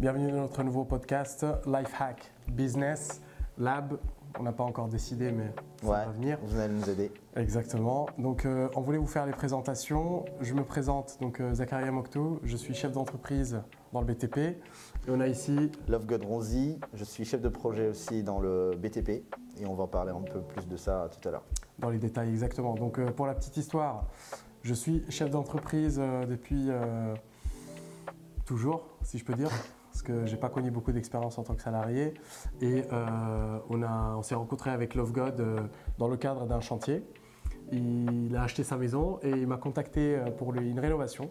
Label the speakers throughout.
Speaker 1: Bienvenue dans notre nouveau podcast Lifehack Business Lab. On n'a pas encore décidé, mais ça
Speaker 2: Ouais,
Speaker 1: va venir.
Speaker 2: vous allez nous aider.
Speaker 1: Exactement. Donc, euh, on voulait vous faire les présentations. Je me présente, donc euh, Zakaria Mokto. Je suis chef d'entreprise dans le BTP. Et on a ici,
Speaker 2: Love God Ronzi, je suis chef de projet aussi dans le BTP et on va en parler un peu plus de ça tout à l'heure.
Speaker 1: dans les détails exactement. Donc, euh, pour la petite histoire, je suis chef d'entreprise euh, depuis toujours, si je peux dire. Parce que j'ai pas connu beaucoup d'expérience en tant que salarié. Et euh, on, a- on s'est rencontré avec Love God euh, dans le cadre d'un chantier. Il a acheté sa maison et il m'a contacté euh, pour une rénovation.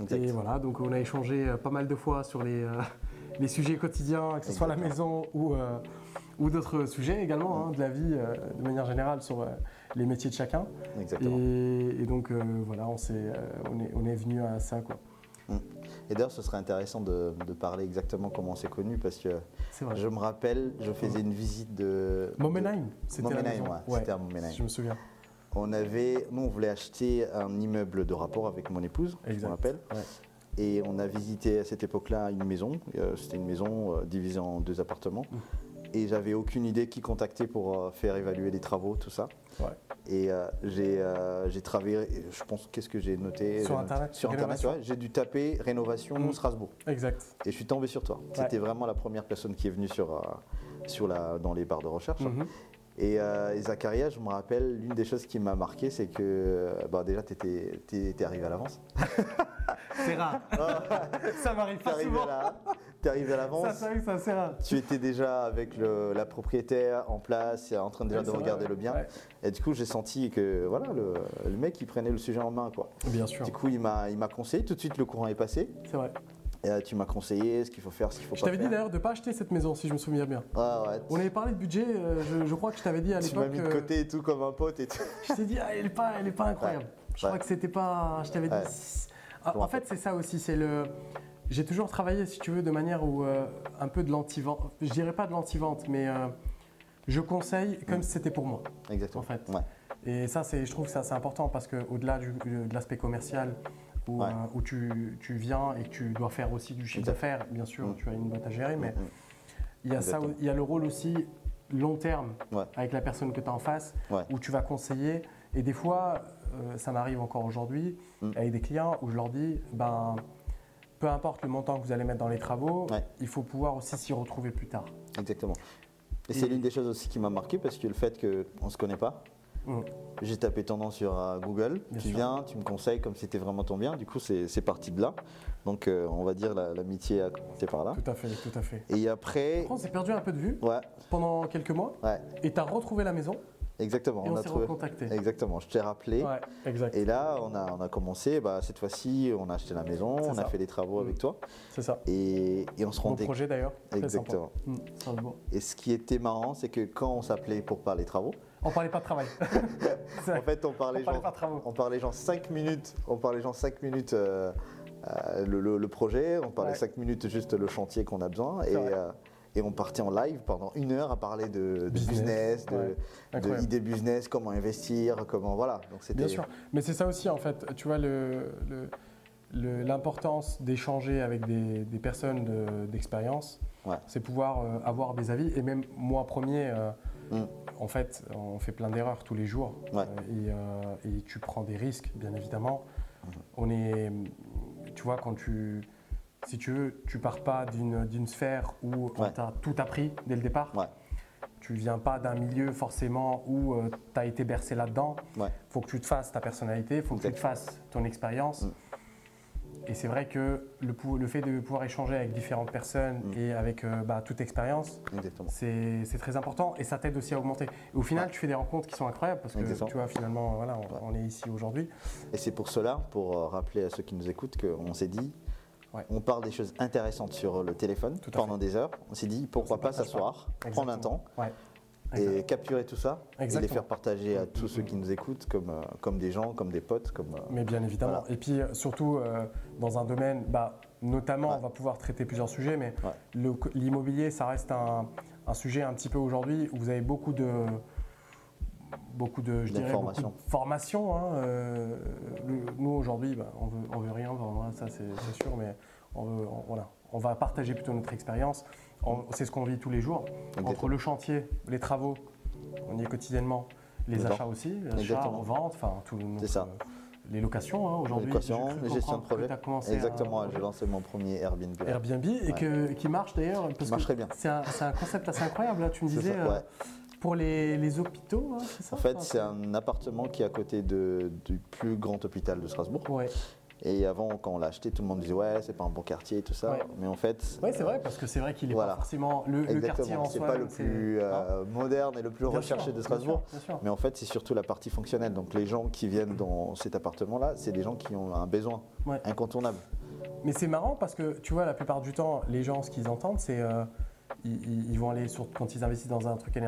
Speaker 2: Exact.
Speaker 1: Et voilà, donc on a échangé pas mal de fois sur les, euh, les sujets quotidiens, que ce soit la maison ou, ou d'autres sujets également, hein, de la vie de manière générale sur les métiers de chacun.
Speaker 2: Exactement.
Speaker 1: Et, et donc voilà, on, euh, on, est, on est venu à ça. Quoi.
Speaker 2: Et d'ailleurs, ce serait intéressant de, de parler exactement comment on s'est connus parce que je me rappelle, je faisais une visite de.
Speaker 1: Momenheim, c'était maison.
Speaker 2: ouais, c'était à Momenheim.
Speaker 1: Je me souviens.
Speaker 2: On avait, nous, on voulait acheter un immeuble de rapport avec mon épouse, je me rappelle.
Speaker 1: Ouais.
Speaker 2: Et on a visité à cette époque-là une maison. Euh, C'était une maison euh, divisée en deux appartements.
Speaker 1: Mmh.
Speaker 2: Et j'avais aucune idée qui contacter pour euh, faire évaluer les travaux, tout ça.
Speaker 1: Ouais.
Speaker 2: Et euh, j'ai euh, j'ai travaillé, je pense, qu'est-ce que j'ai noté?
Speaker 1: Sur Internet,
Speaker 2: Sur ouais. J'ai dû taper rénovation
Speaker 1: Mm.
Speaker 2: Strasbourg.
Speaker 1: Exact.
Speaker 2: Et je suis tombé sur toi. C'était vraiment la première personne qui est venue sur, euh, sur la, dans les barres de recherche.
Speaker 1: Mhm.
Speaker 2: Et, et Zacharia, je me rappelle, l'une des choses qui m'a marqué, c'est que bah, déjà, tu étais, arrivé à l'avance.
Speaker 1: C'est rare. ça m'arrive pas souvent.
Speaker 2: t'es arrivé à
Speaker 1: Ça,
Speaker 2: l'avance.
Speaker 1: c'est que ça, c'est rare.
Speaker 2: Tu étais déjà avec le- la propriétaire en place, en train déjà
Speaker 1: Ouais,
Speaker 2: de
Speaker 1: vrai,
Speaker 2: regarder le bien.
Speaker 1: Ouais.
Speaker 2: Et du coup, j'ai senti que voilà, le, le mec, il prenait le sujet en main. Quoi.
Speaker 1: Bien sûr,
Speaker 2: Du coup, il m'a, il m'a conseillé. Tout de suite, le courant est passé.
Speaker 1: c'est vrai.
Speaker 2: Et, euh, tu m'as conseillé ce qu'il faut faire, ce qu'il faut
Speaker 1: Je
Speaker 2: pas
Speaker 1: t'avais dit
Speaker 2: faire.
Speaker 1: d'ailleurs de ne pas acheter cette maison, si je me souviens bien.
Speaker 2: Ah ouais,
Speaker 1: On avait parlé de budget, euh, je, je crois que je t'avais dit à
Speaker 2: tu m'as
Speaker 1: l'époque.
Speaker 2: mis de
Speaker 1: euh,
Speaker 2: côté et tout comme un pote et tout.
Speaker 1: Je t'ai dit, ah, elle n'est pas, elle est pas incroyable. Je
Speaker 2: Ouais.
Speaker 1: crois que c'était pas. Je t'avais dit. Ah, en fait, c'est ça aussi. C'est le. J'ai toujours travaillé, si tu veux, de manière où euh, un peu de l'anti-vente. Je dirais pas de l'anti-vente, mais euh, je conseille comme si c'était pour moi.
Speaker 2: Exactement.
Speaker 1: En fait.
Speaker 2: Ouais.
Speaker 1: Et ça, c'est, je trouve que ça, c'est important parce qu'au-delà du- de l'aspect commercial, où,
Speaker 2: Ouais.
Speaker 1: euh, où tu, tu viens et que tu dois faire aussi du chiffre d'affaires, bien sûr,
Speaker 2: Mm.
Speaker 1: tu as une boîte à gérer, mais
Speaker 2: Mm.
Speaker 1: il y, a ça, il y a le rôle aussi long terme
Speaker 2: Ouais.
Speaker 1: avec la personne que tu as en face, où tu vas conseiller. Et des fois, euh, ça m'arrive encore aujourd'hui,
Speaker 2: Mm.
Speaker 1: avec des clients où je leur dis, ben, peu importe le montant que vous allez mettre dans les travaux,
Speaker 2: Ouais.
Speaker 1: il faut pouvoir aussi s'y retrouver plus tard.
Speaker 2: Exactement. Et
Speaker 1: Et-
Speaker 2: c'est l'une des choses aussi qui m'a marqué parce que le fait qu'on ne se connaît pas,
Speaker 1: Mm.
Speaker 2: j'ai tapé nom sur euh, Google,
Speaker 1: Bien
Speaker 2: tu
Speaker 1: sûr.
Speaker 2: viens, tu me conseilles comme c'était vraiment ton bien, du coup c'est parti de là. Donc euh, on va dire la- l'amitié a commencé par là.
Speaker 1: Tout à fait, tout à fait.
Speaker 2: Et après,
Speaker 1: On s'est perdu un peu de vue
Speaker 2: ouais,
Speaker 1: pendant quelques mois,
Speaker 2: ouais,
Speaker 1: et tu as retrouvé la maison,
Speaker 2: exactement.
Speaker 1: et on,
Speaker 2: a trouvé.
Speaker 1: recontacté.
Speaker 2: Exactement, je t'ai rappelé.
Speaker 1: Ouais, exact.
Speaker 2: Et là, on a, on a commencé, bah, cette fois-ci, on a acheté la maison, on
Speaker 1: ça.
Speaker 2: a fait des travaux
Speaker 1: Mm.
Speaker 2: avec toi.
Speaker 1: C'est ça.
Speaker 2: Et, et on se rendait
Speaker 1: projet d'ailleurs.
Speaker 2: Exactement.
Speaker 1: Mm.
Speaker 2: Et ce qui était marrant, c'est que quand on s'appelait pour parler travaux,
Speaker 1: On parlait pas de travail.
Speaker 2: En fait, on parlait,
Speaker 1: on parlait
Speaker 2: genre,
Speaker 1: pas de travaux.
Speaker 2: on parlait genre 5 minutes, on parlait genre 5 minutes euh, euh, le, le- le projet, on parlait
Speaker 1: Ouais.
Speaker 2: 5 minutes juste le chantier qu'on a besoin. Et, euh, et on partait en live pendant une heure à parler de, de
Speaker 1: Business,
Speaker 2: business, de,
Speaker 1: ouais.
Speaker 2: de idées business, comment investir, comment voilà. Donc c'était
Speaker 1: Bien sûr. Mais c'est ça aussi, en fait. Tu vois, le- l'importance d'échanger avec des, des personnes de- d'expérience,
Speaker 2: Ouais.
Speaker 1: c'est pouvoir euh, avoir des avis. Et même moi, premier, euh,
Speaker 2: Mm.
Speaker 1: en fait, on fait plein d'erreurs tous les jours.
Speaker 2: Ouais.
Speaker 1: Euh, et, euh, et tu prends des risques, bien évidemment.
Speaker 2: Mm-hmm.
Speaker 1: On est. Tu vois, quand tu. Si tu veux, tu pars pas d'une sphère où on
Speaker 2: Ouais.
Speaker 1: t'a tout appris dès le départ.
Speaker 2: Ouais.
Speaker 1: Tu viens pas d'un milieu forcément où tu as été bercé là-dedans.
Speaker 2: Ouais.
Speaker 1: faut que tu te fasses ta personnalité, faut que tu te fasses ton expérience.
Speaker 2: Mm.
Speaker 1: Et c'est vrai que le, le fait de pouvoir échanger avec différentes personnes
Speaker 2: Mm.
Speaker 1: et avec euh, bah, toute expérience, c'est très important et ça t'aide aussi à augmenter. Et au final, tu fais des rencontres qui sont incroyables parce que
Speaker 2: Exactement.
Speaker 1: tu vois, finalement, voilà, on, on est ici aujourd'hui.
Speaker 2: Et c'est pour cela, pour euh, rappeler à ceux qui nous écoutent, qu'on s'est dit,
Speaker 1: Ouais.
Speaker 2: on parle des choses intéressantes sur le téléphone pendant des heures. On s'est dit, pourquoi pas s'asseoir,
Speaker 1: pas.
Speaker 2: prendre un temps
Speaker 1: Ouais.
Speaker 2: et capturer tout ça et les faire partager à tous ceux qui nous écoutent comme, euh, comme des gens, comme des potes. Comme, euh,
Speaker 1: Mais bien évidemment.
Speaker 2: Voilà.
Speaker 1: Et puis euh, surtout euh, dans un domaine, bah, notamment,
Speaker 2: Ouais.
Speaker 1: on va pouvoir traiter plusieurs sujets, mais l'immobilier, ça reste un, un sujet un petit peu aujourd'hui où vous avez beaucoup de beaucoup de, je dirais, beaucoup
Speaker 2: D'informations.
Speaker 1: de formations. hein, euh, nous aujourd'hui, bah, on veut, on veut rien vendre, hein, ça c'est sûr, mais on veut, on- voilà, on va partager plutôt notre expérience. C'est ce qu'on vit tous les jours.
Speaker 2: Exactement.
Speaker 1: Entre le chantier, les travaux, on y est quotidiennement, les achats aussi, les achats, reventes, enfin tout. donc,
Speaker 2: C'est ça.
Speaker 1: euh, les locations, hein, aujourd'hui.
Speaker 2: Les gestions de projet. Exactement,
Speaker 1: à-
Speaker 2: j'ai lancé mon premier Airbnb.
Speaker 1: Airbnb et que, qui marche d'ailleurs.
Speaker 2: marche très bien.
Speaker 1: C'est un, concept assez incroyable. Là, tu me disais
Speaker 2: ça,
Speaker 1: euh. Pour les, les hôpitaux, hein, c'est ça
Speaker 2: En fait, c'est un appartement qui est à côté de- du plus grand hôpital de Strasbourg.
Speaker 1: Ouais,
Speaker 2: Et avant, quand on l'a acheté, tout le monde disait ouais, c'est pas un bon quartier et tout ça.
Speaker 1: Ouais.
Speaker 2: Mais en fait,
Speaker 1: ouais c'est vrai parce que c'est vrai qu'il est
Speaker 2: Voilà.
Speaker 1: pas forcément le, le quartier en
Speaker 2: c'est
Speaker 1: soi.
Speaker 2: pas le
Speaker 1: c'est-
Speaker 2: plus euh, moderne et le plus
Speaker 1: Bien
Speaker 2: recherché
Speaker 1: sûr,
Speaker 2: de
Speaker 1: bien
Speaker 2: Strasbourg.
Speaker 1: sûr, bien sûr.
Speaker 2: Mais en fait, c'est surtout la partie fonctionnelle. Donc les gens qui viennent dans cet appartement-là, c'est des gens qui ont un besoin
Speaker 1: Ouais.
Speaker 2: incontournable.
Speaker 1: Mais c'est marrant parce que tu vois, la plupart du temps, les gens, ce qu'ils entendent, c'est euh, ils, vont aller sur, quand ils investissent dans un truc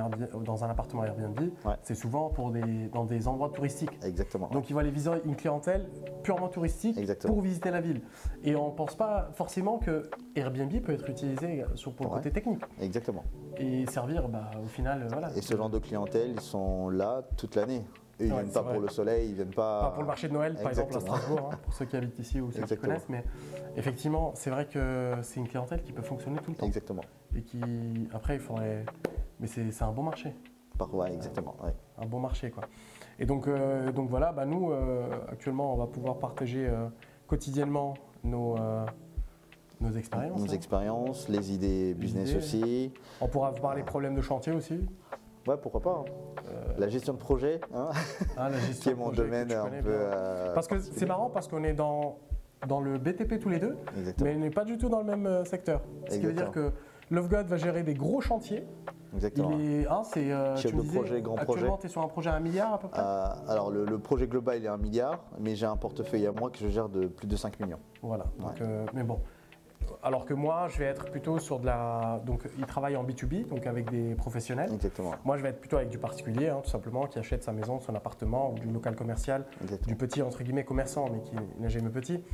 Speaker 1: dans un appartement Airbnb,
Speaker 2: Ouais.
Speaker 1: c'est souvent pour des, dans des endroits touristiques.
Speaker 2: Exactement.
Speaker 1: Donc ils vont aller viser une clientèle purement touristique
Speaker 2: Exactement.
Speaker 1: pour visiter la ville. Et on ne pense pas forcément que Airbnb peut être utilisé sur, pour le côté technique
Speaker 2: Exactement.
Speaker 1: et servir bah, au final, euh, voilà.
Speaker 2: Et ce genre de clientèle, ils sont là toute l'année. Ils
Speaker 1: Ouais,
Speaker 2: viennent pas
Speaker 1: vrai.
Speaker 2: pour le soleil, ils viennent pas.
Speaker 1: Pas pour le marché de Noël, par exemple, à. Strasbourg, hein, pour ceux qui habitent ici ou ceux qui
Speaker 2: Exactement.
Speaker 1: connaissent. Mais effectivement, c'est vrai que c'est une clientèle qui peut fonctionner tout le temps.
Speaker 2: Exactement.
Speaker 1: Et qui, après, il faudrait. Mais c'est un bon marché.
Speaker 2: Par... Ouais, exactement. ouais.
Speaker 1: Un bon marché, quoi. Et donc, euh, donc voilà, bah, nous, euh, actuellement, on va pouvoir partager euh, quotidiennement nos, nos expériences.
Speaker 2: Nos
Speaker 1: hein.
Speaker 2: expériences, les idées business
Speaker 1: idées.
Speaker 2: aussi.
Speaker 1: On pourra vous parler problèmes de chantier aussi.
Speaker 2: Ouais, pourquoi pas. hein. La gestion de projet, hein,
Speaker 1: Hein, la
Speaker 2: qui
Speaker 1: gestion
Speaker 2: est
Speaker 1: de
Speaker 2: mon domaine un
Speaker 1: connais
Speaker 2: peu.
Speaker 1: Parce que c'est marrant parce qu'on est dans, dans le BTP tous les deux,
Speaker 2: Exactement.
Speaker 1: mais on n'est pas du tout dans le même secteur. Ce qui veut dire que Love God va gérer des gros chantiers.
Speaker 2: Exactement.
Speaker 1: Il est, hein, c'est, euh,
Speaker 2: Chef
Speaker 1: tu me
Speaker 2: de
Speaker 1: disais,
Speaker 2: projet, grand
Speaker 1: actuellement, tu es sur un projet à un milliard à peu près
Speaker 2: Euh, alors, le, le projet global, il est un milliard, mais j'ai un portefeuille à moi que je gère de plus de 5 millions.
Speaker 1: Voilà. Donc,
Speaker 2: Ouais.
Speaker 1: euh, mais bon. Alors que moi, je vais être plutôt sur de la. Donc, il travaille en B2B, donc avec des professionnels.
Speaker 2: Exactement.
Speaker 1: Moi, je vais être plutôt avec du particulier, hein, tout simplement, qui achète sa maison, son appartement ou du local commercial,
Speaker 2: Exactement.
Speaker 1: du petit entre guillemets commerçant, mais qui n'a jamais petit.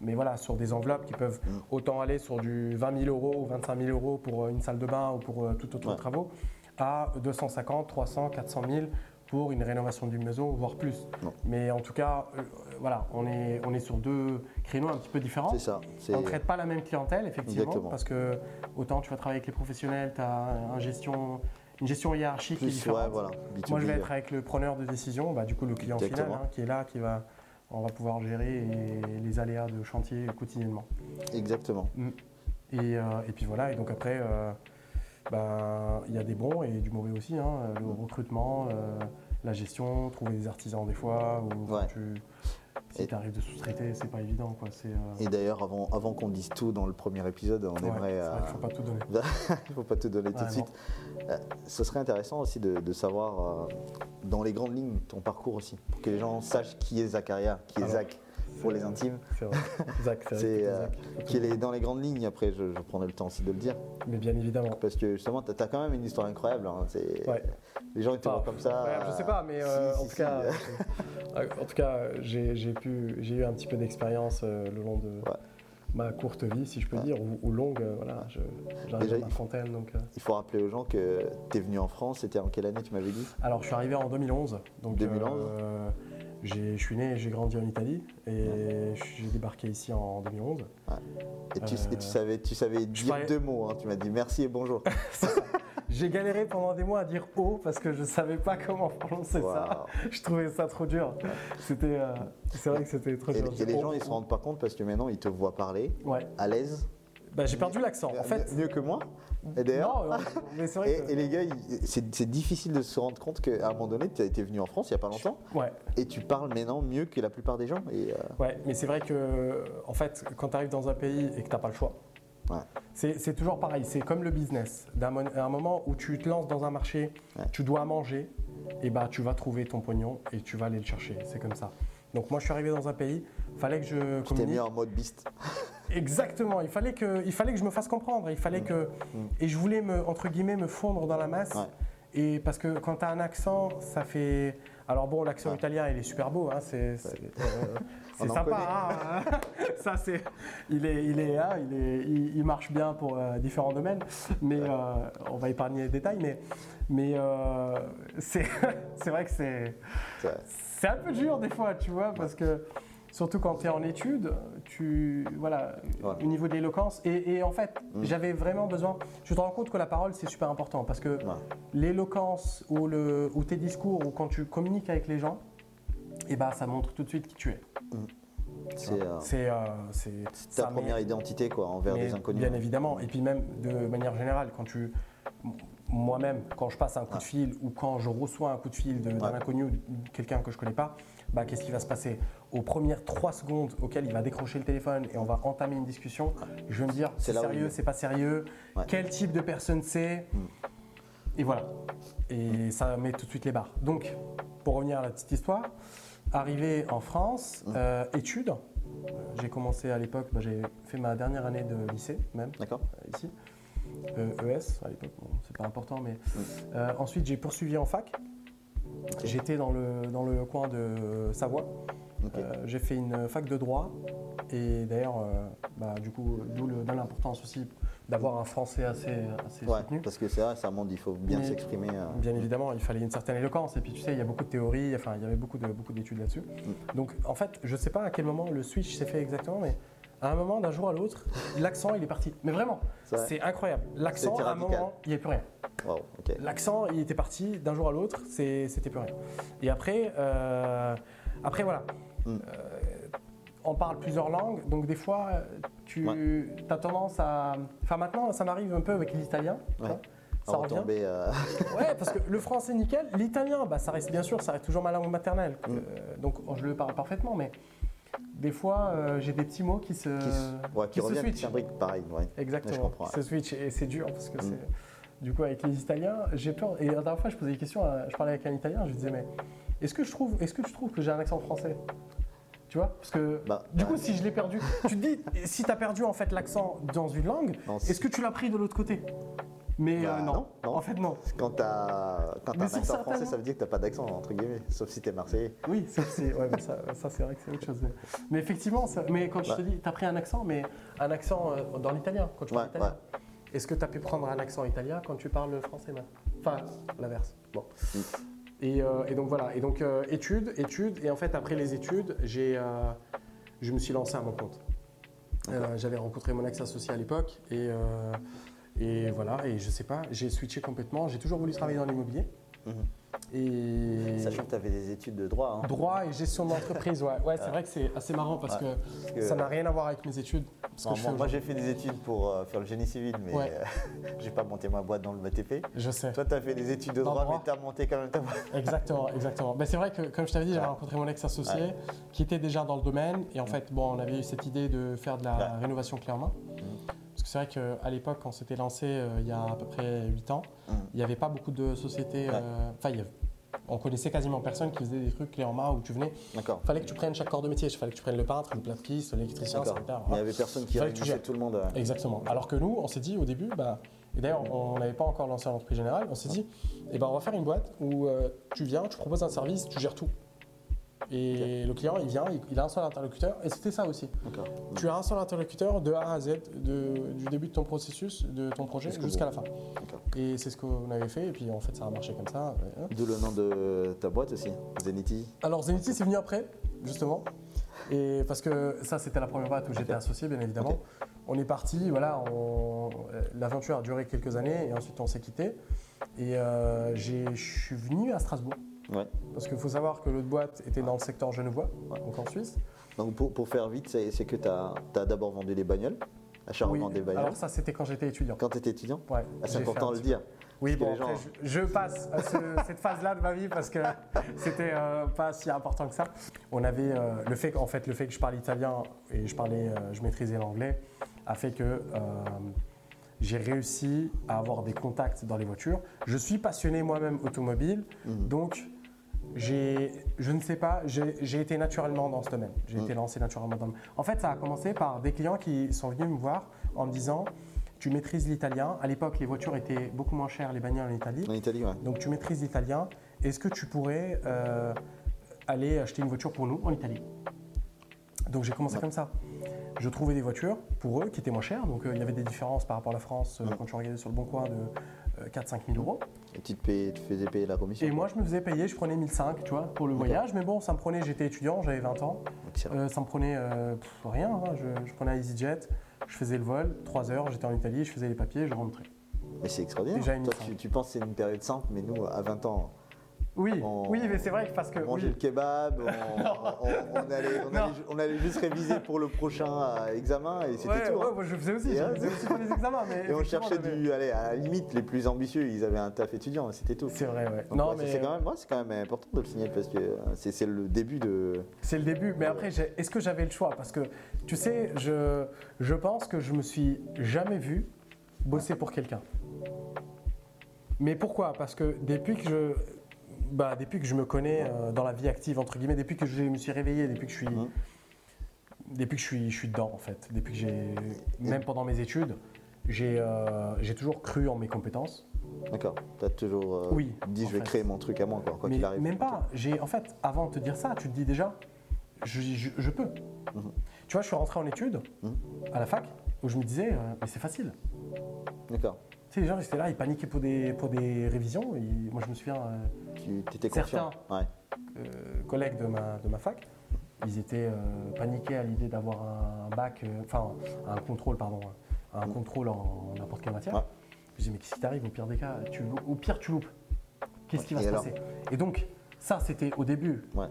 Speaker 1: Mais voilà, sur des enveloppes qui peuvent
Speaker 2: Mm.
Speaker 1: autant aller sur du 20 000 euros ou 25 000 euros pour euh, une salle de bain ou pour euh, tout autre
Speaker 2: Ouais.
Speaker 1: travaux, à 250, 300, 400 000 pour une rénovation d'une maison, voire plus.
Speaker 2: Non.
Speaker 1: Mais en tout cas, euh, voilà, on est, on est sur deux créneaux un petit peu différents.
Speaker 2: C'est ça.
Speaker 1: On ne traite pas la même clientèle, effectivement,
Speaker 2: Exactement.
Speaker 1: parce que autant tu vas travailler avec les professionnels, tu as un gestion, une gestion hiérarchique qui est différente.
Speaker 2: ouais, voilà. B2B,
Speaker 1: Moi, je vais être avec le preneur de décision, bah, du coup, le client final, hein, qui est là, qui va, on va pouvoir gérer et- les aléas de chantier quotidiennement.
Speaker 2: Exactement.
Speaker 1: Et, euh, et puis voilà, et donc après, euh, bah, il y a des bons et du mauvais aussi, hein, le recrutement, euh, la gestion, trouver des artisans des fois, ou
Speaker 2: Ouais.
Speaker 1: tu, si tu arrives de sous-traiter, c'est pas évident. Quoi. Euh,
Speaker 2: Et d'ailleurs, avant, avant qu'on dise tout dans le premier épisode, on
Speaker 1: ouais,
Speaker 2: aimerait.
Speaker 1: vrai
Speaker 2: euh,
Speaker 1: qu'il faut pas tout donner.
Speaker 2: Il ne faut pas te donner tout
Speaker 1: Ouais,
Speaker 2: de suite. Euh, ce serait intéressant aussi de, de savoir, euh, dans les grandes lignes, ton parcours aussi, pour que les gens sachent qui est Zacharia, qui est
Speaker 1: Alors,
Speaker 2: Zach pour les intimes.
Speaker 1: C'est vrai. Zach, c'est
Speaker 2: euh, qu'il est dans les grandes lignes, après je, je prendrai le temps aussi de le dire.
Speaker 1: Mais bien évidemment.
Speaker 2: Parce que justement, tu as, quand même une histoire incroyable. hein. C'est-
Speaker 1: Ouais.
Speaker 2: Les gens ils te voient comme ça.
Speaker 1: ouais, je sais pas, mais euh,
Speaker 2: si,
Speaker 1: en,
Speaker 2: si,
Speaker 1: tout
Speaker 2: si.
Speaker 1: cas, euh, en tout cas, j'ai j'ai pu, j'ai eu un petit peu d'expérience euh, le long de
Speaker 2: Ouais.
Speaker 1: ma courte vie, si je peux
Speaker 2: Ouais.
Speaker 1: dire, ou, ou longue. euh, voilà, je- j'arrive
Speaker 2: Déjà,
Speaker 1: à
Speaker 2: faut-
Speaker 1: fontaine, donc. euh.
Speaker 2: Il faut rappeler aux gens que tu es venu en France, c'était en quelle année tu m'avais dit?
Speaker 1: Alors, je suis arrivé en 2011. Donc,
Speaker 2: 2011.
Speaker 1: euh, je suis né, et j'ai grandi en Italie et j'ai débarqué ici en 2011.
Speaker 2: Et tu,
Speaker 1: Euh,
Speaker 2: et tu savais, tu savais dire
Speaker 1: parlais-
Speaker 2: deux mots, hein. tu m'as dit merci et bonjour.
Speaker 1: J'ai galéré pendant des mois à dire O parce que je savais pas comment prononcer ça. Je trouvais ça trop dur. C'était, euh, c'est vrai que c'était trop
Speaker 2: Et,
Speaker 1: dur.
Speaker 2: et les gens ils se rendent pas compte parce que maintenant ils te voient parler
Speaker 1: Ouais.
Speaker 2: à l'aise.
Speaker 1: Bah, j'ai perdu l'accent. En fait,
Speaker 2: mieux que moi. Et d'ailleurs,
Speaker 1: euh,
Speaker 2: Et, les gars, c'est difficile de se rendre compte qu'à un moment donné, tu as été venu en France il n'y a pas longtemps
Speaker 1: Ouais,
Speaker 2: et tu parles maintenant mieux que la plupart des gens. Et, euh,
Speaker 1: ouais, mais c'est vrai que, en fait, quand tu arrives dans un pays et que tu n'as pas le choix,
Speaker 2: Ouais.
Speaker 1: c'est toujours pareil. C'est comme le business. À un moment où tu te lances dans un marché,
Speaker 2: Ouais.
Speaker 1: tu dois manger, et bah tu vas trouver ton pognon et tu vas aller le chercher. C'est comme ça. Donc moi, je suis arrivé dans un pays, fallait que je
Speaker 2: tu t'es mis en mode beast.
Speaker 1: Exactement. Il fallait que, il fallait que je me fasse comprendre. Il fallait que, et je voulais me, entre guillemets, me fondre dans la masse.
Speaker 2: Ouais.
Speaker 1: Et parce que quand tu as un accent, ça fait. Alors bon, l'accent
Speaker 2: Ouais.
Speaker 1: italien, il est super beau, hein, c'est euh, sympa. hein. ça, c'est, il est, il est, hein, il est, il, il marche bien pour euh, différents domaines, mais euh, on va épargner les détails. Mais, mais c'est, vrai que C'est-
Speaker 2: c'est
Speaker 1: un peu dur des fois, tu vois, parce que Surtout quand tu es en études, tu, voilà, au niveau de l'éloquence. Et, et en fait,
Speaker 2: Mm.
Speaker 1: j'avais vraiment besoin. Tu te rends compte que la parole, c'est super important parce que
Speaker 2: Ouais.
Speaker 1: l'éloquence ou, le, ou tes discours ou quand tu communiques avec les gens, et ben, ça montre tout de suite qui tu es.
Speaker 2: C'est euh,
Speaker 1: euh, c'est-
Speaker 2: ta première identité quoi, envers des inconnus.
Speaker 1: Bien évidemment. Et puis même de manière générale, quand tu. Moi-même, quand je passe un coup de fil ou quand je reçois un coup de fil d'un
Speaker 2: Ouais.
Speaker 1: inconnu ou de quelqu'un que je connais pas, bah, qu'est-ce qui va se passer Aux premières trois secondes auxquelles il va décrocher le téléphone et on va entamer une discussion, je vais me dire
Speaker 2: C'est
Speaker 1: sérieux, c'est pas sérieux,
Speaker 2: Ouais.
Speaker 1: quel type de personne c'est
Speaker 2: Mm.
Speaker 1: Et voilà. Et ça met tout de suite les barres. Donc, pour revenir à la petite histoire, arrivé en France,
Speaker 2: Mm.
Speaker 1: euh, études. Euh, J'ai commencé à l'époque, bah, j'ai fait ma dernière année de lycée même
Speaker 2: D'accord
Speaker 1: euh, ici. Euh, ES à l'époque, bon, c'est pas important, mais
Speaker 2: Mm.
Speaker 1: euh, ensuite j'ai poursuivi en fac. J'étais dans le, dans le coin de Savoie. Euh, j'ai fait une fac de droit et d'ailleurs, euh, bah, du coup, d'où l'importance aussi d'avoir un français assez, assez
Speaker 2: Ouais,
Speaker 1: soutenu.
Speaker 2: parce que c'est vrai, ça montre il faut bien s'exprimer. euh.
Speaker 1: Bien évidemment, il fallait une certaine éloquence. Et puis tu sais, il y a beaucoup de théories, enfin, il y avait beaucoup d'études là-dessus.
Speaker 2: Mm.
Speaker 1: Donc en fait, je ne sais pas à quel moment le switch s'est fait exactement, mais à un moment, d'un jour à l'autre, l'accent, il est parti. Mais vraiment,
Speaker 2: C'est
Speaker 1: incroyable. L'accent, à un moment, il n'y a plus rien.
Speaker 2: Wow.
Speaker 1: L'accent, il était parti d'un jour à l'autre, c'était plus rien. Et après, euh, après voilà.
Speaker 2: Mm.
Speaker 1: Euh, on parle plusieurs langues, donc des fois, tu as tendance à. Enfin, maintenant, ça m'arrive un peu avec l'italien.
Speaker 2: Ouais.
Speaker 1: Ça revient.
Speaker 2: euh,
Speaker 1: Ouais, parce que le français, nickel. L'italien, bah, ça reste bien sûr, ça reste toujours ma langue maternelle.
Speaker 2: Mm.
Speaker 1: Euh, donc, je le parle parfaitement, mais des fois, euh, j'ai des petits mots qui se,
Speaker 2: qui, se- ouais, qui
Speaker 1: se switchent.
Speaker 2: pareil. Ouais.
Speaker 1: Exactement.
Speaker 2: Je comprends,
Speaker 1: qui se switch et c'est dur parce que
Speaker 2: Mm.
Speaker 1: c'est. Du coup, avec les Italiens, j'ai peur. Et la dernière fois, je posais des questions. à- Je parlais avec un Italien, je lui disais, mais est-ce que je trouve, est-ce que tu trouves que j'ai un accent français? Tu vois? Parce que
Speaker 2: Bah,
Speaker 1: du
Speaker 2: bah,
Speaker 1: coup, si je l'ai perdu, tu te dis, si tu as perdu en fait l'accent dans une langue, est-ce que tu l'as pris de l'autre côté? Mais
Speaker 2: Bah,
Speaker 1: euh, non.
Speaker 2: non, non.
Speaker 1: En fait, non.
Speaker 2: Quand t'as
Speaker 1: Mais
Speaker 2: un accent
Speaker 1: certains
Speaker 2: français, ça veut dire que t'as pas d'accent, entre guillemets, sauf si t'es marseillais.
Speaker 1: Oui, ça, c'est ouais, mais ça, ça, c'est vrai que c'est autre chose. Mais, effectivement, ça- mais quand je te dis, tu as pris un accent, mais un accent euh, dans l'italien, quand tu parles
Speaker 2: Ouais,
Speaker 1: italien. Est-ce que tu as pu prendre un accent italien quand tu parles français maintenant Enfin, l'inverse. Bon.
Speaker 2: Mm.
Speaker 1: Et, euh, et donc voilà, et donc études, études, et en fait après les études, j'ai, je me suis lancé à mon compte. J'avais rencontré mon ex-associé à l'époque, et, et voilà, et je sais pas, j'ai switché complètement. J'ai toujours voulu travailler dans l'immobilier.
Speaker 2: Mhm.
Speaker 1: Et
Speaker 2: Sachant que t'avais des études de droit. hein.
Speaker 1: Droit et gestion d'entreprise, ouais. Ouais, c'est vrai que c'est assez marrant parce
Speaker 2: Ouais.
Speaker 1: que,
Speaker 2: que-
Speaker 1: ça n'a rien à voir avec mes études. ce que
Speaker 2: Non,
Speaker 1: je
Speaker 2: moi, j'ai fait des études pour euh, faire le génie civil, mais
Speaker 1: Ouais.
Speaker 2: euh, j'ai pas monté ma boîte dans le BTP.
Speaker 1: Je sais.
Speaker 2: Toi, t'as fait des études de
Speaker 1: Dans
Speaker 2: droit,
Speaker 1: droit.
Speaker 2: mais t'as monté quand même ta boîte.
Speaker 1: Exactement, exactement. Ben, c'est vrai que, comme je t'avais dit, j'avais rencontré mon ex-associé qui était déjà dans le domaine. Et en fait, bon, on avait eu cette idée de faire de la rénovation clé en main. Parce que c'est vrai qu'à l'époque, quand c'était lancé euh, il y a à peu près 8 ans,
Speaker 2: Mhm.
Speaker 1: il n'y avait pas beaucoup de sociétés. Euh, Enfin, avait- on connaissait quasiment personne qui faisait des trucs clé en main où tu venais.
Speaker 2: D'accord.
Speaker 1: Il fallait que tu prennes chaque corps de métier. Il fallait que tu prennes le peintre, le plâtriste, l'électricien.
Speaker 2: Mais il y avait personne qui réunissait tout le monde. euh,
Speaker 1: Exactement. Alors que nous, on s'est dit au début, bah, et d'ailleurs, on n'avait pas encore lancé l'entreprise générale, on s'est dit, eh ben, on va faire une boîte où euh, tu viens, tu proposes un service, tu gères tout. Et le client, il vient, il, a un seul interlocuteur, et c'était ça aussi. Tu as un seul interlocuteur de A à Z, de- du début de ton processus, de ton projet, jusqu'à la fin. Et c'est ce qu'on avait fait, et puis en fait, ça a marché comme ça.
Speaker 2: D'où le nom de ta boîte aussi, Zenity.
Speaker 1: Alors Zenity, c'est venu après, justement. Et parce que ça, c'était la première boîte où j'étais associé, bien évidemment. On est parti, voilà, on- euh, l'aventure a duré quelques années et ensuite on s'est quitté. Et euh, je suis venu à Strasbourg.
Speaker 2: Ouais.
Speaker 1: Parce qu'il faut savoir que l'autre boîte était dans le secteur genevois, donc en Suisse.
Speaker 2: Donc pour, pour faire vite, c'est que tu as, d'abord vendu des bagnoles, achat
Speaker 1: Oui,
Speaker 2: revente des bagnoles.
Speaker 1: alors ça, c'était quand j'étais étudiant.
Speaker 2: Quand tu étais étudiant
Speaker 1: Ouais,
Speaker 2: Ah, C'est important de le dire.
Speaker 1: Oui, bon,
Speaker 2: les
Speaker 1: après,
Speaker 2: gens-
Speaker 1: je, je passe à ce- cette phase-là de ma vie parce que c'était euh, pas si important que ça. On avait euh, le fait qu'en fait le fait que je parle italien et je parlais, euh, je maîtrisais l'anglais a fait que euh, j'ai réussi à avoir des contacts dans les voitures. Je suis passionné moi-même automobile,
Speaker 2: Mhm.
Speaker 1: donc je ne sais pas, j'ai été naturellement dans ce domaine. J'ai été lancé naturellement dans. le- En fait, ça a commencé par des clients qui sont venus me voir en me disant. Tu maîtrises l'italien. À l'époque, les voitures étaient beaucoup moins chères, les bagnoles en Italie.
Speaker 2: En Italie, ouais.
Speaker 1: Donc tu maîtrises l'italien. Est-ce que tu pourrais euh, aller acheter une voiture pour nous en Italie? Donc j'ai commencé
Speaker 2: Ouais.
Speaker 1: comme ça. je trouvais des voitures pour eux qui étaient moins chères. Donc euh, il y avait des différences par rapport à la France euh,
Speaker 2: Mm.
Speaker 1: quand tu regardais sur le bon coin de 4-5 000 euros.
Speaker 2: Et tu te, payais- tu faisais payer la commission
Speaker 1: Et moi, je me faisais payer, je prenais 1005, tu vois, pour le voyage. Mais bon, ça me prenait, j'étais étudiant, j'avais 20 ans. Euh, ça me prenait euh, pff, rien. hein. Je, je prenais un EasyJet, je faisais le vol, 3 heures, j'étais en Italie, je faisais les papiers, je rentrais.
Speaker 2: Mais c'est extraordinaire.
Speaker 1: Déjà
Speaker 2: Toi, tu, tu penses que c'est une période simple, mais nous, à 20 ans,
Speaker 1: Oui,
Speaker 2: On-
Speaker 1: oui, mais c'est vrai que parce que.
Speaker 2: on mangeait
Speaker 1: oui.
Speaker 2: le kebab, on, allait, on juste réviser pour le prochain euh, examen et c'était
Speaker 1: Ouais,
Speaker 2: tout. hein.
Speaker 1: ouais, je faisais aussi,
Speaker 2: Et
Speaker 1: je faisais aussi pour les examens. Mais
Speaker 2: Et on cherchait du. Allez, à la limite, les plus ambitieux, ils avaient un taf étudiant, c'était tout.
Speaker 1: C'est vrai, ouais.
Speaker 2: Donc,
Speaker 1: non,
Speaker 2: ouais,
Speaker 1: mais
Speaker 2: c'est quand, même- c'est quand même important de le signaler parce que euh, c'est c'est le début de.
Speaker 1: c'est le début. Mais après, j'ai- est-ce que j'avais le choix? Parce que, tu sais, je, je pense que je me suis jamais vu bosser pour quelqu'un. Mais pourquoi? Parce que depuis que je. Bah, depuis que je me connais euh, dans la vie active, entre guillemets, depuis que je me suis réveillé, depuis que je suis,
Speaker 2: Mhm.
Speaker 1: depuis que je suis, je suis dedans, en fait, depuis que j'ai, même pendant mes études, j'ai euh, j'ai toujours cru en mes compétences.
Speaker 2: D'accord. Tu as toujours euh,
Speaker 1: Oui,
Speaker 2: dit je vais
Speaker 1: fait.
Speaker 2: créer mon truc à moi, quoi, quoi
Speaker 1: Mais
Speaker 2: qu'il arrive.
Speaker 1: même pas. J'ai, en fait, avant de te dire ça, tu te dis déjà, je, je- je peux.
Speaker 2: Mhm.
Speaker 1: Tu vois, je suis rentré en études
Speaker 2: Mhm.
Speaker 1: à la fac où je me disais, mais c'est facile.
Speaker 2: D'accord.
Speaker 1: Sais, les gens, ils étaient là, ils paniquaient pour des, pour des révisions. Moi, je me souviens, euh,
Speaker 2: Tu étais
Speaker 1: Certains.
Speaker 2: Ouais.
Speaker 1: euh, collègues de ma, de ma fac, ils étaient euh, paniqués à l'idée d'avoir un bac, enfin, un contrôle, pardon, un
Speaker 2: Mhm.
Speaker 1: contrôle en n'importe quelle matière.
Speaker 2: Ouais.
Speaker 1: Je me disais, mais qu'est-ce qui t'arrive au pire des cas? Tu, Au pire, tu loupes. Qu'est-ce qui va se passer? Et donc, ça, c'était au début.
Speaker 2: Ouais.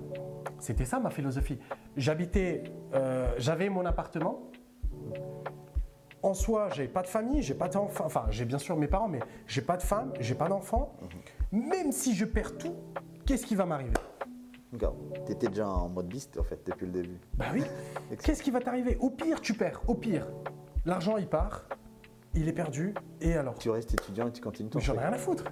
Speaker 1: C'était ça ma philosophie. J'habitais, euh, j'avais mon appartement. En soi, j'ai pas de famille, j'ai pas d'enfants. Enfin, j'ai bien sûr mes parents, mais j'ai pas de femme, j'ai pas d'enfants.
Speaker 2: Mhm.
Speaker 1: Même si je perds tout, qu'est-ce qui va m'arriver?
Speaker 2: D'accord. Tu étais déjà en mode beast, en fait, depuis le début.
Speaker 1: Bah oui. Qu'est-ce qui va t'arriver? Au pire, tu perds. Au pire, l'argent il part, il est perdu, et alors?
Speaker 2: Tu restes étudiant et tu continues ton
Speaker 1: Mais j'en ai rien à foutre.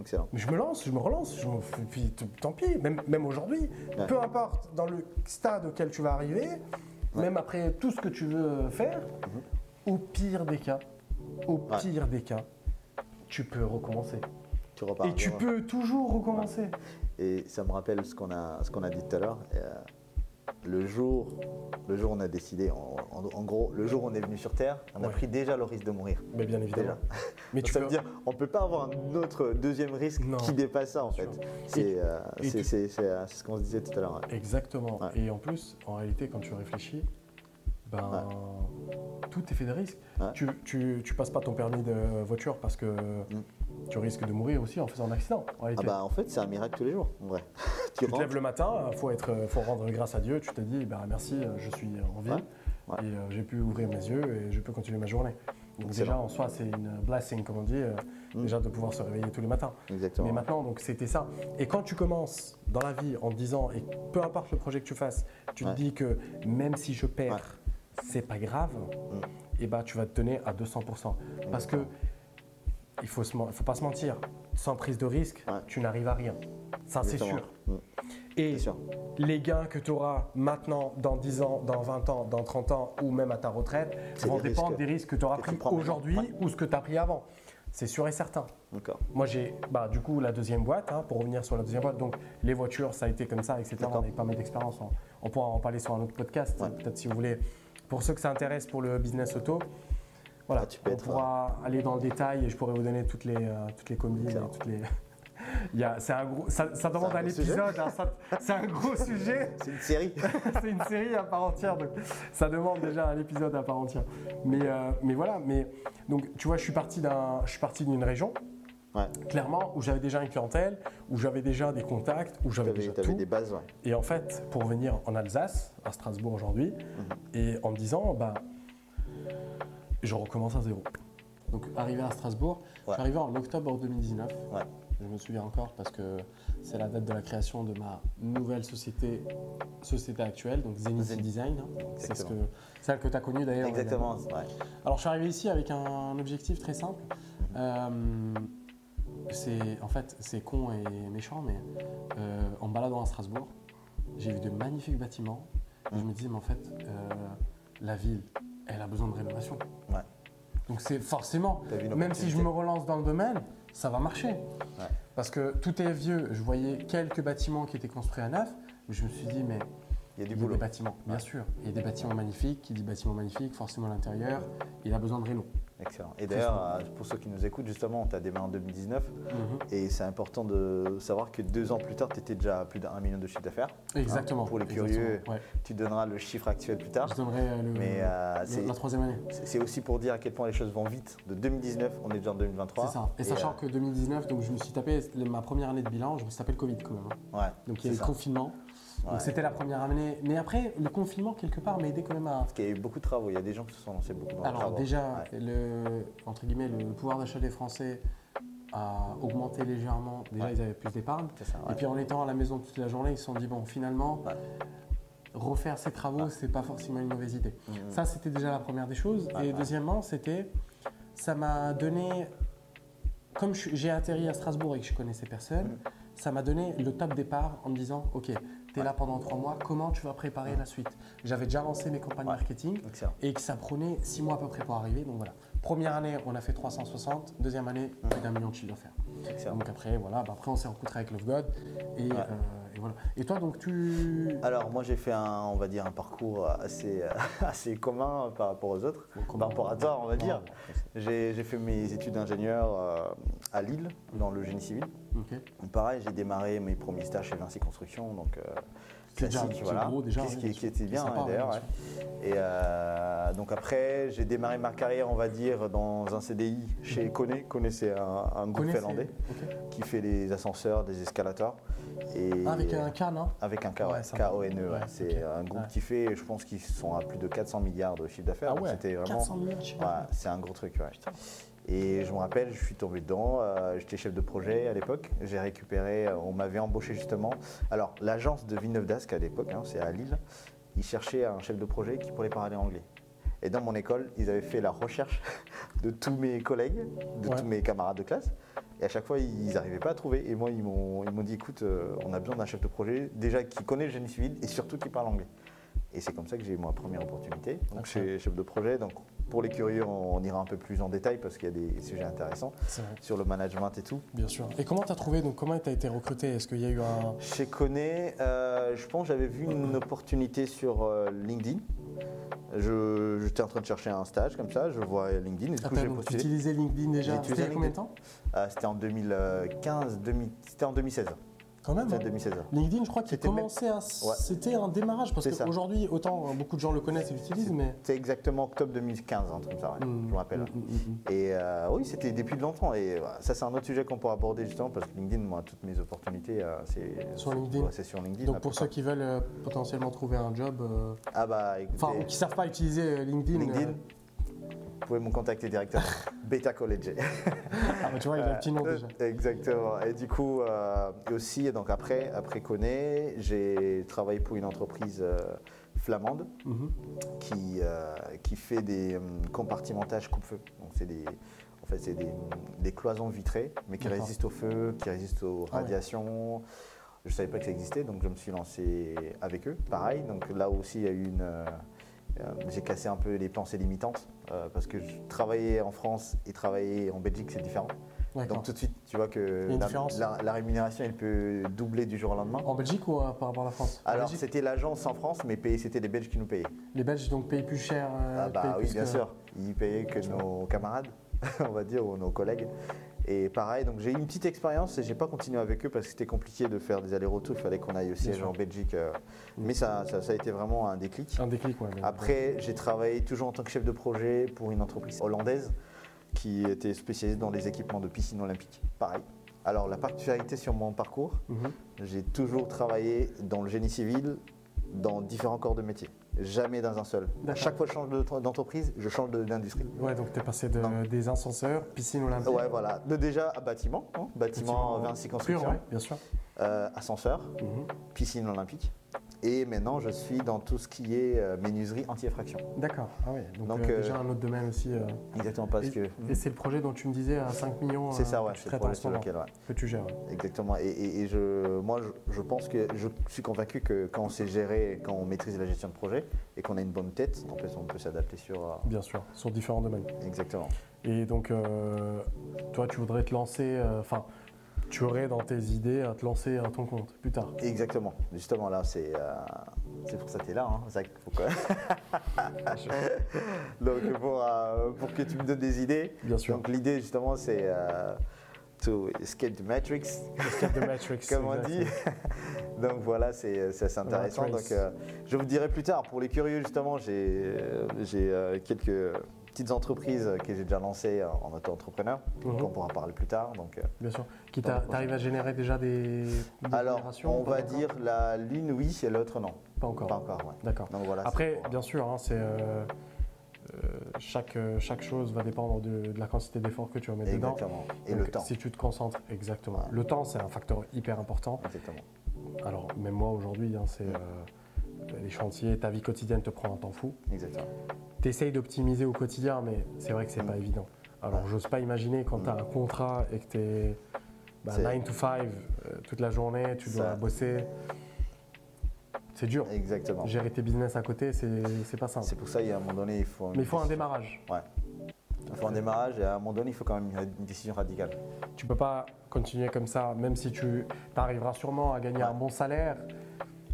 Speaker 2: Excellent.
Speaker 1: Mais je me lance, je me relance, je fous, puis tant pis, même, même aujourd'hui,
Speaker 2: Ouais.
Speaker 1: peu importe dans le stade auquel tu vas arriver, même après tout ce que tu veux faire, au pire des cas, au.
Speaker 2: Ouais.
Speaker 1: pire des cas, tu peux recommencer.
Speaker 2: Tu repars.
Speaker 1: Et tu peux toujours recommencer.
Speaker 2: Et ça me rappelle ce qu'on a, ce qu'on a dit tout à l'heure. euh, le jour, le jour où on a décidé, en, gros, le jour où on est venu sur Terre, on a pris déjà le risque de mourir.
Speaker 1: Mais bien évidemment. Mais
Speaker 2: Donc
Speaker 1: tu
Speaker 2: ça
Speaker 1: peux...
Speaker 2: veut dire, on peut pas avoir un autre deuxième risque
Speaker 1: Non.
Speaker 2: qui dépasse ça en fait. C'est, euh, c'est,
Speaker 1: tu-
Speaker 2: euh, ce qu'on se disait tout à l'heure.
Speaker 1: Exactement. Et en plus, en réalité, quand tu réfléchis, ben, tout est fait de risques.
Speaker 2: Ouais.
Speaker 1: Tu, tu, tu passes pas ton permis de voiture parce que tu risques de mourir aussi en faisant un accident. En
Speaker 2: Ah bah en fait, c'est un miracle tous les jours, en vrai.
Speaker 1: tu te lèves le matin, faut être, faut rendre grâce à Dieu. Tu te dis, bah, merci, je suis en vie
Speaker 2: Ouais.
Speaker 1: Et euh, j'ai pu ouvrir mes yeux et je peux continuer ma journée. Donc
Speaker 2: Excellent.
Speaker 1: déjà en soi, c'est une blessing, comme on dit, euh,
Speaker 2: Mm.
Speaker 1: déjà de pouvoir se réveiller tous les matins.
Speaker 2: Exactement.
Speaker 1: Mais maintenant, donc c'était ça. Et quand tu commences dans la vie en te disant, et peu importe le projet que tu fasses, tu
Speaker 2: Ouais.
Speaker 1: te dis que même si je perds. C'est pas grave, et bah tu vas te donner à 200%. Parce que il faut, se faut pas se mentir, sans prise de risque,
Speaker 2: Ouais.
Speaker 1: tu n'arrives à rien. Ça, c'est sûr.
Speaker 2: Mm.
Speaker 1: Et
Speaker 2: sûr.
Speaker 1: les gains que tu auras maintenant, dans 10 ans, dans 20 ans, dans 30 ans, ou même à ta retraite, vont dépendre
Speaker 2: risques
Speaker 1: des risques que tu auras pris aujourd'hui
Speaker 2: Ouais.
Speaker 1: ou ce que tu as pris avant. C'est sûr et certain. Moi, j'ai bah, du coup la deuxième boîte, hein, pour revenir sur la deuxième boîte. Donc, les voitures, ça a été comme ça, etc. On a eu pas mal d'expérience. On, on pourra en parler sur un autre podcast,
Speaker 2: Ouais.
Speaker 1: peut-être si vous voulez. Pour ceux que ça intéresse pour le business auto, voilà,
Speaker 2: Ah, tu
Speaker 1: on pourra aller dans le détail et je pourrais vous donner toutes les, euh, toutes les toutes les. C'est un gros, ça, ça demande
Speaker 2: un
Speaker 1: épisode, hein, c'est un gros sujet.
Speaker 2: C'est une série.
Speaker 1: c'est une série à part entière, donc ça demande déjà un épisode à part entière. Mais, euh, mais voilà, mais donc tu vois, je suis parti d'un, je suis parti d'une région,
Speaker 2: Ouais.
Speaker 1: clairement, où j'avais déjà une clientèle, où j'avais déjà des contacts, où j'avais déjà
Speaker 2: avais
Speaker 1: tout.
Speaker 2: des bases, ouais.
Speaker 1: Et en fait, pour venir en Alsace, à Strasbourg aujourd'hui,
Speaker 2: Mhm.
Speaker 1: et en me disant, bah, je recommence à zéro. Donc arrivé à Strasbourg, je
Speaker 2: Ouais.
Speaker 1: suis arrivé en octobre 2019.
Speaker 2: Ouais.
Speaker 1: Je me souviens encore parce que c'est la date de la création de ma nouvelle société, société actuelle, donc Zenith. Design. hein. C'est ce que, celle que tu as connue d'ailleurs.
Speaker 2: Exactement. ouais.
Speaker 1: Alors je suis arrivé ici avec un objectif très simple. Euh, c'est en fait c'est con et méchant, mais euh, en me baladant à Strasbourg, j'ai vu de magnifiques bâtiments. Et je me disais mais en fait euh, la ville, elle a besoin de rénovation.
Speaker 2: Ouais.
Speaker 1: Donc c'est forcément, même si je me relance dans le domaine, ça va marcher.
Speaker 2: Ouais.
Speaker 1: Parce que tout est vieux. Je voyais quelques bâtiments qui étaient construits à neuf, mais je me suis dit mais
Speaker 2: Il y a du
Speaker 1: il y a
Speaker 2: boulot.
Speaker 1: des bâtiments, bien sûr. Il y a des bâtiments magnifiques. Qui dit bâtiment magnifique, forcément l'intérieur, il a besoin de réno.
Speaker 2: Excellent. Et d'ailleurs, euh, pour ceux qui nous écoutent, justement, tu as démarré en 2019
Speaker 1: Mhm.
Speaker 2: et c'est important de savoir que deux ans plus tard, tu étais déjà à plus d'un million de chiffre d'affaires.
Speaker 1: Exactement.
Speaker 2: Hein, pour les curieux,
Speaker 1: ouais.
Speaker 2: Tu donneras le chiffre actuel plus tard.
Speaker 1: Je donnerai euh, le,
Speaker 2: Mais euh,
Speaker 1: le-
Speaker 2: c'est-
Speaker 1: la troisième année.
Speaker 2: c'est c'est aussi pour dire à quel point les choses vont vite. De 2019, on est déjà en 2023.
Speaker 1: C'est ça. Et, sachant
Speaker 2: euh,
Speaker 1: que 2019, donc je me suis tapé ma première année de bilan, je me suis tapé le Covid quand même. hein.
Speaker 2: ouais,
Speaker 1: Donc il y a eu le
Speaker 2: ça. Ouais.
Speaker 1: Donc c'était la première année. Mais après, le confinement, quelque part, m'a aidé quand même à.
Speaker 2: Parce qu'il y a eu beaucoup de travaux. Il y a des gens qui se sont lancés beaucoup dans
Speaker 1: Alors déjà,
Speaker 2: Ouais.
Speaker 1: le, entre guillemets, le pouvoir d'achat des Français a augmenté légèrement. Déjà,
Speaker 2: Ouais.
Speaker 1: ils avaient plus d'épargne. Et puis en étant à la maison toute la journée, ils se sont dit, bon, finalement, refaire ces travaux, c'est pas forcément une mauvaise idée.
Speaker 2: Mhm.
Speaker 1: Ça, c'était déjà la première des choses. Et deuxièmement, c'était, ça m'a donné, comme j'ai atterri à Strasbourg et que je connaissais personne,
Speaker 2: Mhm.
Speaker 1: ça m'a donné le top départ en me disant, ok, tu es là pendant trois mois, comment tu vas préparer la suite? J'avais déjà lancé mes campagnes marketing
Speaker 2: Excellent.
Speaker 1: et que ça prenait six mois à peu près pour arriver. Donc voilà. Première année, on a fait 360. Deuxième année, plus d'un million de chiffre d'affaires.
Speaker 2: Excellent.
Speaker 1: Donc après, voilà, bah après on s'est rencontré avec Love God et,
Speaker 2: Ouais.
Speaker 1: euh, et voilà. Et toi, donc tu.
Speaker 2: Alors moi j'ai fait un, on va dire un parcours assez, assez commun par rapport aux autres,
Speaker 1: Bon,
Speaker 2: par rapport à toi on va dire.
Speaker 1: Ah,
Speaker 2: J'ai fait mes études d'ingénieur euh, à Lille dans le génie civil. Pareil j'ai démarré mes premiers stages chez Vinci Construction donc euh, classique
Speaker 1: c'est
Speaker 2: voilà.
Speaker 1: gros déjà,
Speaker 2: Qui- qui, qui était bien hein, d'ailleurs. ouais. Et euh, donc après j'ai démarré ma carrière on va dire dans un CDI chez Kone. Kone c'est un, un groupe
Speaker 1: Connaissez-
Speaker 2: finlandais
Speaker 1: ok.
Speaker 2: qui fait des ascenseurs, des escalators. Et
Speaker 1: Ah, avec un K, non?
Speaker 2: Avec un K,
Speaker 1: Ouais.
Speaker 2: K-O-N-E. ouais. C'est
Speaker 1: ok.
Speaker 2: un groupe qui fait, je pense qu'ils sont à plus de 400 milliards de chiffre d'affaires.
Speaker 1: Ah
Speaker 2: donc
Speaker 1: ouais,
Speaker 2: C'était vraiment.
Speaker 1: 400 millions de chiffre
Speaker 2: Ouais,
Speaker 1: d'affaires.
Speaker 2: c'est un gros truc. ouais. Et je me rappelle, je suis tombé dedans. euh, J'étais chef de projet à l'époque. J'ai récupéré, euh, on m'avait embauché justement. Alors, l'agence de Villeneuve d'Ascq à l'époque, hein, c'est à Lille, ils cherchaient un chef de projet qui pourrait parler anglais. Et dans mon école, ils avaient fait la recherche de tous mes collègues, de
Speaker 1: Ouais.
Speaker 2: tous mes camarades de classe. Et à chaque fois, ils n'arrivaient pas à trouver. Et moi, ils m'ont ils m'ont dit écoute, euh, on a besoin d'un chef de projet, déjà qui connaît le génie civil et surtout qui parle anglais. Et c'est comme ça que j'ai eu ma première opportunité. Donc,
Speaker 1: Ok.
Speaker 2: chez chef de projet. Donc, pour les curieux, on, on ira un peu plus en détail parce qu'il y a des sujets intéressants sur le management et tout.
Speaker 1: bien sûr. Et comment tu as trouvé, donc comment tu as été recruté? Est-ce qu'il y a eu un.
Speaker 2: Chez Koné, euh, je pense que j'avais vu une opportunité sur euh, LinkedIn. Je- J'étais en train de chercher un stage comme ça, je vois LinkedIn et du coup j'ai
Speaker 1: donc, tu utilisais LinkedIn déjà? C'était il y a combien de temps?
Speaker 2: Euh, C'était en 2015, 2000 c'était en 2016.
Speaker 1: Quand même.
Speaker 2: C'était
Speaker 1: hein.
Speaker 2: 2016.
Speaker 1: LinkedIn, je crois qu'il
Speaker 2: C'était même-
Speaker 1: commençait à. C'était un démarrage parce qu'aujourd'hui, autant euh, beaucoup de gens le connaissent et l'utilisent, mais.
Speaker 2: C'est exactement octobre 2015, un truc comme ça, ouais,
Speaker 1: Hmm,
Speaker 2: je me rappelle.
Speaker 1: hmm, hmm, hmm.
Speaker 2: Et euh, oui, c'était depuis longtemps. Et voilà, ça, c'est un autre sujet qu'on pourra aborder justement parce que LinkedIn, moi, toutes mes opportunités, euh, c'est
Speaker 1: Sur LinkedIn.
Speaker 2: ouais, c'est sur LinkedIn.
Speaker 1: Donc pour ceux qui veulent euh, potentiellement trouver un job, euh,
Speaker 2: Ah bah
Speaker 1: enfin ou qui savent pas utiliser euh, LinkedIn,
Speaker 2: LinkedIn, vous pouvez me contacter directement. Beta College.
Speaker 1: ah tu vois il a un petit nom
Speaker 2: Euh,
Speaker 1: déjà.
Speaker 2: Exactement. Et du coup, euh, et aussi, donc après, après Coné, j'ai travaillé pour une entreprise euh, flamande
Speaker 1: Mhm.
Speaker 2: qui, euh, qui fait des compartimentages coupe-feu. Donc c'est des, en fait, c'est des, des cloisons vitrées, mais qui résistent au feu, qui résistent aux
Speaker 1: Ah ouais.
Speaker 2: radiations. Je ne savais pas que ça existait, donc je me suis lancé avec eux. Pareil, donc là aussi, il y a eu une. Euh, j'ai cassé un peu les pensées limitantes euh, parce que je travaillais en France et travailler en Belgique, c'est différent. Donc tout de suite, tu vois que la,
Speaker 1: différence.
Speaker 2: la- la rémunération, elle peut doubler du jour au lendemain.
Speaker 1: En Belgique ou euh, par rapport à la France?
Speaker 2: Alors c'était l'agence en France, mais c'était les Belges qui nous payaient.
Speaker 1: les Belges donc payent plus cher.
Speaker 2: Ah bah oui, bien
Speaker 1: que-
Speaker 2: sûr. Ils payaient que nos camarades, on va dire, ou nos collègues. Et pareil, donc j'ai eu une petite expérience et j'ai pas continué avec eux parce que c'était compliqué de faire des allers-retours. Il fallait qu'on aille au siège
Speaker 1: sûr.
Speaker 2: en Belgique. euh, Mais ça, ça, ça a été vraiment un déclic.
Speaker 1: Un déclic, ouais.
Speaker 2: Après, j'ai travaillé toujours en tant que chef de projet pour une entreprise hollandaise qui était spécialisée dans les équipements de piscine olympique. Pareil. Alors, la particularité sur mon parcours,
Speaker 1: Mhm.
Speaker 2: j'ai toujours travaillé dans le génie civil, dans différents corps de métier. Jamais dans un seul. Chaque fois que je change de- d'entreprise, je change d'industrie.
Speaker 1: Ouais, donc tu es passé de- des ascenseurs, piscine olympique.
Speaker 2: Ouais, voilà. De déjà à bâtiment, hein, bâtiment Vinci
Speaker 1: pur,
Speaker 2: Construction,
Speaker 1: ouais, bien sûr.
Speaker 2: euh, ascenseur,
Speaker 1: Mhm.
Speaker 2: piscine olympique. Et maintenant, je suis dans tout ce qui est euh, menuiserie anti-effraction.
Speaker 1: D'accord. Ah ouais. Donc,
Speaker 2: Donc,
Speaker 1: euh,
Speaker 2: euh,
Speaker 1: déjà un autre domaine aussi. euh,
Speaker 2: Exactement parce
Speaker 1: et
Speaker 2: que.
Speaker 1: et c'est le projet dont tu me disais à 5 millions.
Speaker 2: C'est ça, ouais, c'est le projet sur lequel, ouais.
Speaker 1: que tu gères.
Speaker 2: Exactement. Et, et- et je, moi, je, je pense que je suis convaincu que quand on sait gérer, quand on maîtrise la gestion de projet et qu'on a une bonne tête, en fait, on peut s'adapter sur.
Speaker 1: Bien sûr, sur différents domaines.
Speaker 2: Exactement.
Speaker 1: Et donc, toi, tu voudrais te lancer. euh, Enfin, tu aurais dans tes idées à te lancer à ton compte plus tard.
Speaker 2: Exactement. Justement, là, c'est euh, c'est pour ça que tu es là. Hein. Faut que- Donc, pour, euh, pour que tu me donnes des idées.
Speaker 1: Bien sûr.
Speaker 2: Donc, l'idée, justement, c'est euh, to escape the matrix,
Speaker 1: Escape the Matrix.
Speaker 2: comme on dit. Donc, voilà, c'est c'est assez intéressant. Donc, euh, je vous dirai plus tard. Pour les curieux, justement, j'ai euh, j'ai, euh, quelques petites entreprises que j'ai déjà lancées en auto-entrepreneur.
Speaker 1: Mhm.
Speaker 2: qu'on pourra parler plus tard. Donc, euh,
Speaker 1: Bien sûr. Qui
Speaker 2: Dans le
Speaker 1: t'a-
Speaker 2: prochain.
Speaker 1: t'arrives à générer déjà des, des
Speaker 2: alors, on va dire la l'une oui et l'autre non.
Speaker 1: Pas encore.
Speaker 2: Pas encore, ouais.
Speaker 1: D'accord.
Speaker 2: Voilà.
Speaker 1: Après,
Speaker 2: pour-
Speaker 1: bien sûr, hein, c'est euh, euh, chaque, chaque chose va dépendre de, de la quantité d'efforts que tu vas mettre dedans.
Speaker 2: Exactement. Et
Speaker 1: Donc,
Speaker 2: le temps.
Speaker 1: Si tu te concentres, exactement.
Speaker 2: Ouais.
Speaker 1: Le temps, c'est un facteur hyper important.
Speaker 2: Exactement.
Speaker 1: Alors, même moi aujourd'hui, hein, c'est
Speaker 2: Mm.
Speaker 1: euh, les chantiers, ta vie quotidienne te prend un temps fou.
Speaker 2: Exactement.
Speaker 1: Tu essayes d'optimiser au quotidien, mais c'est vrai que c'est
Speaker 2: Mm.
Speaker 1: pas évident. Alors,
Speaker 2: Ouais.
Speaker 1: j'ose pas imaginer quand tu as un contrat et que tu es
Speaker 2: C'est-
Speaker 1: 9 to 5 euh, toute la journée, tu dois
Speaker 2: Ça-
Speaker 1: bosser. C'est dur.
Speaker 2: Exactement.
Speaker 1: Gérer tes business à côté, c'est pas simple.
Speaker 2: C'est pour ça qu'à un moment donné, il faut.
Speaker 1: Mais il faut un démarrage.
Speaker 2: Il faut un démarrage et à un moment donné, il faut quand même une une décision radicale.
Speaker 1: Tu peux pas continuer comme ça, même si tu arriveras sûrement à gagner
Speaker 2: Ouais.
Speaker 1: un bon salaire.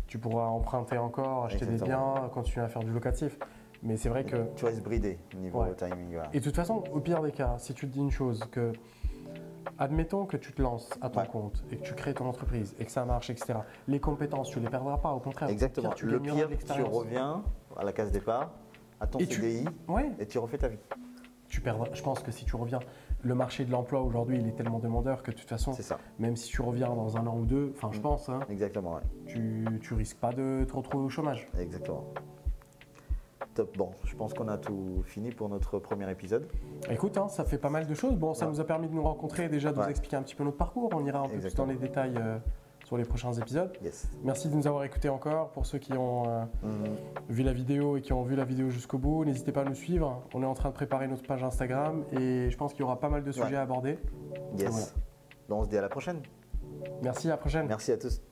Speaker 1: Tu pourras emprunter encore, acheter des biens, continuer à faire du locatif. Mais c'est vrai que.
Speaker 2: Tu vas se brider au niveau
Speaker 1: Ouais.
Speaker 2: timing. voilà.
Speaker 1: Et de toute façon, au pire des cas, si tu te dis une chose, que. Admettons que tu te lances à ton
Speaker 2: Ouais.
Speaker 1: compte et que tu crées ton entreprise et que ça marche, etc. Les compétences, tu les perdras pas, au contraire.
Speaker 2: Exactement.
Speaker 1: pire, tu
Speaker 2: le pire, tu reviens à la case départ, à ton
Speaker 1: Et tu-
Speaker 2: CDI
Speaker 1: Ouais,
Speaker 2: et tu refais ta vie.
Speaker 1: tu perdras. Je pense que si tu reviens, le marché de l'emploi aujourd'hui, il est tellement demandeur que de toute façon,
Speaker 2: ça.
Speaker 1: même si tu reviens dans un an ou deux, enfin, je
Speaker 2: Mm.
Speaker 1: pense, hein,
Speaker 2: Exactement. ouais.
Speaker 1: tu, tu risques pas de te retrouver au chômage.
Speaker 2: Exactement. Top. Bon, je pense qu'on a tout fini pour notre premier épisode.
Speaker 1: Écoute, hein, ça fait pas mal de choses. Bon, ça
Speaker 2: Ouais.
Speaker 1: nous a permis de nous rencontrer et déjà de vous
Speaker 2: Ouais.
Speaker 1: expliquer un petit peu notre parcours. On ira un peu plus dans les détails euh, sur les prochains épisodes.
Speaker 2: Yes.
Speaker 1: Merci de nous avoir écoutés encore. Pour ceux qui ont euh,
Speaker 2: Mhm.
Speaker 1: vu la vidéo et qui ont vu la vidéo jusqu'au bout, n'hésitez pas à nous suivre. On est en train de préparer notre page Instagram et je pense qu'il y aura pas mal de sujets
Speaker 2: Ouais.
Speaker 1: à aborder.
Speaker 2: Yes.
Speaker 1: Voilà.
Speaker 2: Bon, on se dit à la prochaine.
Speaker 1: Merci, à la prochaine.
Speaker 2: Merci à tous.